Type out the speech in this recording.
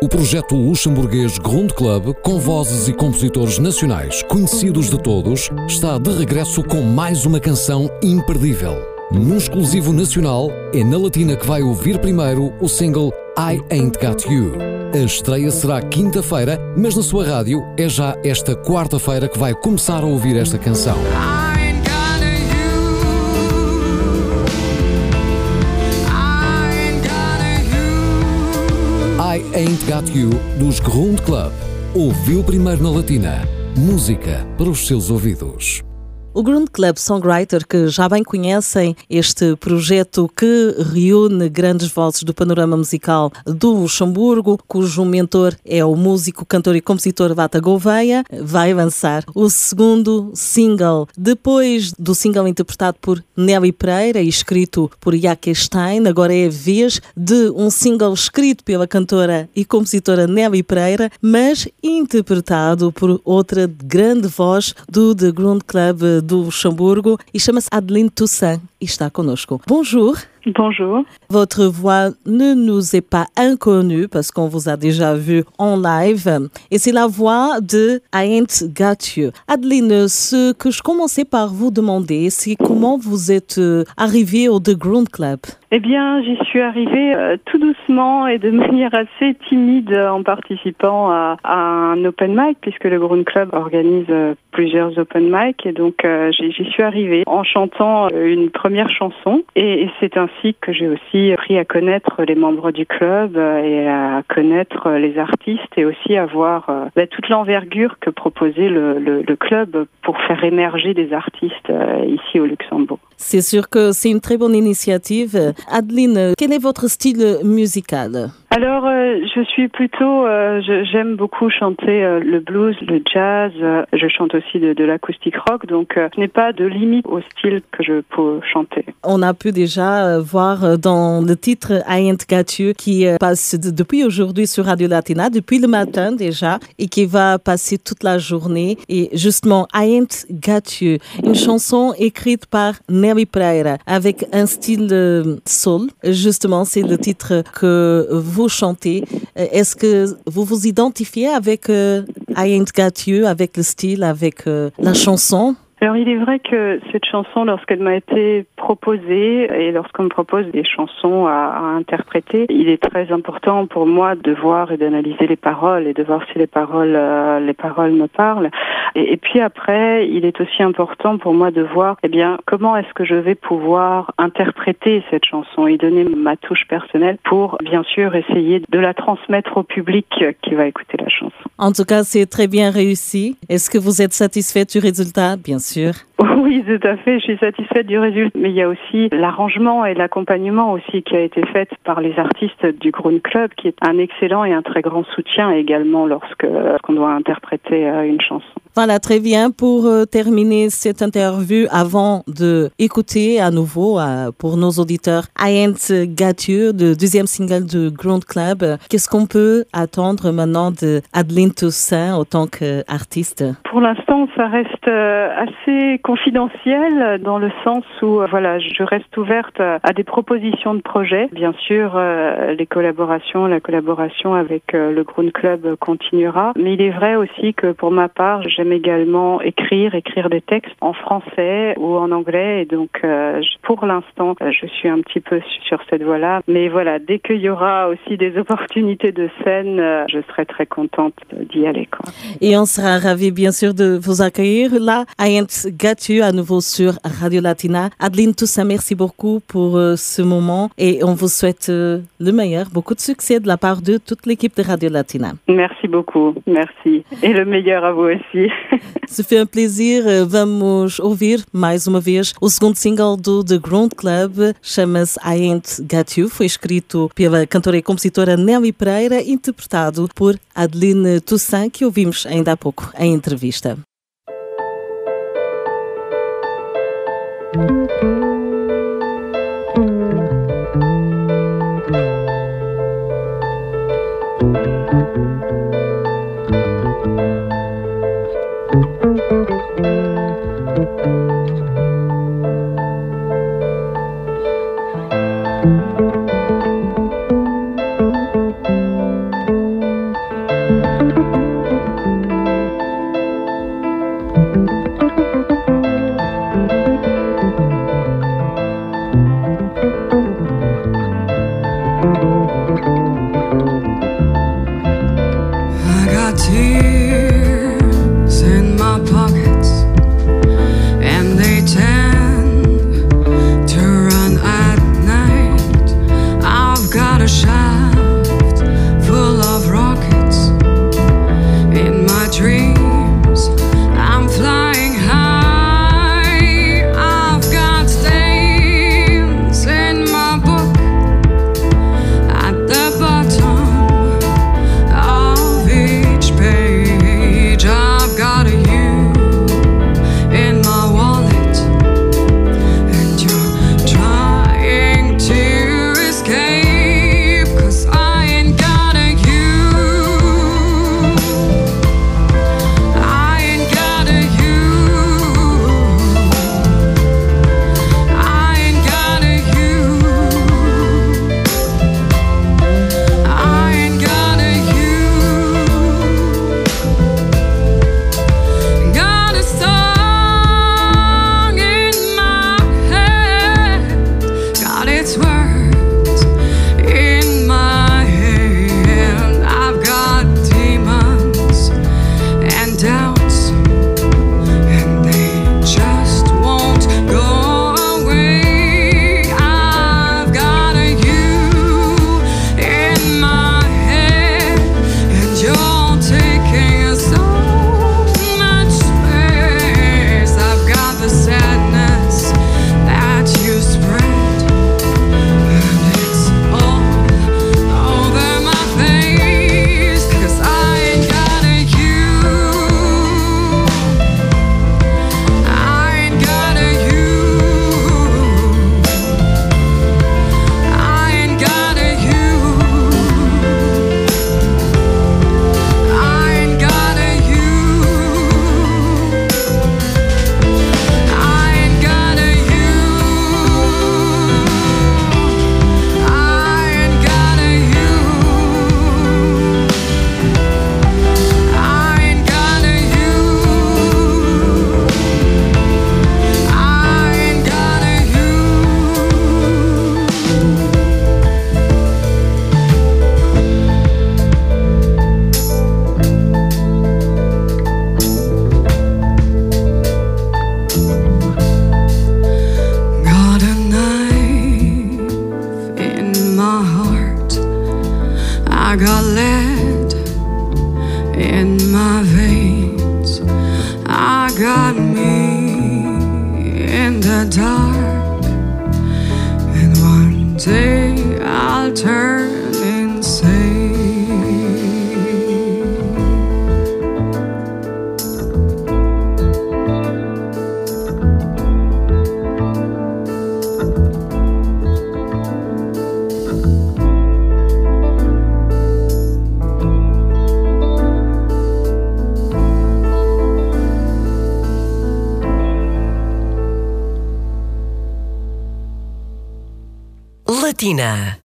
O projeto luxemburguês Grund Club, com vozes e compositores nacionais conhecidos de todos, está de regresso com mais uma canção imperdível. Num exclusivo nacional, é na Latina que vai ouvir primeiro o single I Ain't Got You. A estreia será quinta-feira, mas na sua rádio é já esta quarta-feira que vai começar a ouvir esta canção. Ain't Got You dos Grund Club. Ouviu primeiro na Latina. Música para os seus ouvidos. O Grund Club Songwriter, que já bem conhecem este projeto que reúne grandes vozes do panorama musical do Luxemburgo, cujo mentor é o músico, cantor e compositor Vata Gouveia, vai lançar o segundo single. Depois do single interpretado por Nelly Pereira e escrito por Jacques Stein, agora é a vez de um single escrito pela cantora e compositora Nelly Pereira, mas interpretado por outra grande voz do The Grund Club do Luxembourg et chama-se Adeline Toussaint e está conosco. Bonjour. Bonjour. Votre voix ne nous est pas inconnue parce qu'on vous a déjà vu en live. Et c'est la voix de Ain't Got You. Adeline, ce que je commençais par vous demander, c'est comment vous êtes euh, arrivée au The Ground Club? Eh bien, j'y suis arrivée euh, tout doucement et de manière assez timide en participant à, un open mic, puisque le Ground Club organise euh, plusieurs open mic. Et donc, j'y suis arrivée en chantant une première chanson. et c'est ainsi que j'ai aussi appris à connaître les membres du club euh, et à connaître les artistes et aussi à voir euh, bah, toute l'envergure que proposait le, le, club pour faire émerger des artistes euh, ici au Luxembourg. C'est sûr que c'est une très bonne initiative. Adeline, quel est votre style musical? Alors, euh, je suis plutôt, euh, j'aime beaucoup chanter euh, le blues, le jazz. je chante aussi de, de l'acoustique rock, donc je n'ai pas de limite au style que je peux chanter. On a pu déjà voir dans le titre I Ain't Got You qui passe depuis aujourd'hui sur Radio Latina, depuis le matin déjà, et qui va passer toute la journée. Et justement, I Ain't Got une chanson écrite par Nelly Pereira avec un style soul. Justement, c'est le titre que vous vous chantez, euh, est-ce que vous vous identifiez avec euh, Got You, avec le style, avec euh, la chanson? Alors il est vrai que cette chanson, lorsqu'elle m'a été proposée et lorsqu'on me propose des chansons à, interpréter, il est très important pour moi de voir et d'analyser les paroles et de voir si les paroles, euh, les paroles me parlent. Et, et, puis après, il est aussi important pour moi de voir, eh bien, comment est-ce que je vais pouvoir interpréter cette chanson et donner ma touche personnelle pour, bien sûr, essayer de la transmettre au public qui va écouter la chanson. En tout cas, c'est très bien réussi. Est-ce que vous êtes satisfait du résultat, bien sûr? Sûr. Oui, tout à fait. Je suis satisfaite du résultat. Mais il y a aussi l'arrangement et l'accompagnement aussi qui a été fait par les artistes du Ground Club, qui est un excellent et un très grand soutien également lorsque qu'on doit interpréter euh, une chanson. Voilà, très bien. Pour euh, terminer cette interview, avant de écouter à nouveau euh, pour nos auditeurs I Ain't Got You, le deuxième single du Ground Club, qu'est-ce qu'on peut attendre maintenant de Adeline Toussaint en tant qu'artiste? Pour l'instant, ça reste assez confidentiel dans le sens où euh, voilà, je reste ouverte à des propositions de projets. Bien sûr, euh, les collaborations, la collaboration avec euh, le Ground Club continuera. Mais il est vrai aussi que pour ma part, j'aime également écrire, écrire des textes en français ou en anglais. Et donc, pour l'instant, je suis un petit peu sur cette voie-là. Mais voilà, dès qu'il y aura aussi des opportunités de scène, je serai très contente d'y aller. Quoi. Et on sera ravis, bien sûr, de vous accueillir là à Gatu à nouveau sur Radio Latina. Adeline Toussaint, merci beaucoup pour euh, ce moment et on vous souhaite euh, le meilleur, beaucoup de succès de la part de toute l'équipe de Radio Latina. Merci beaucoup, merci. Et le meilleur à vous aussi. Se foi um prazer, vamos ouvir mais uma vez o segundo single do The Ground Club, chama-se I Ain't Got You, foi escrito pela cantora e compositora Nelly Pereira, interpretado por Adeline Toussaint, que ouvimos ainda há pouco em entrevista. Got day I'll turn Latina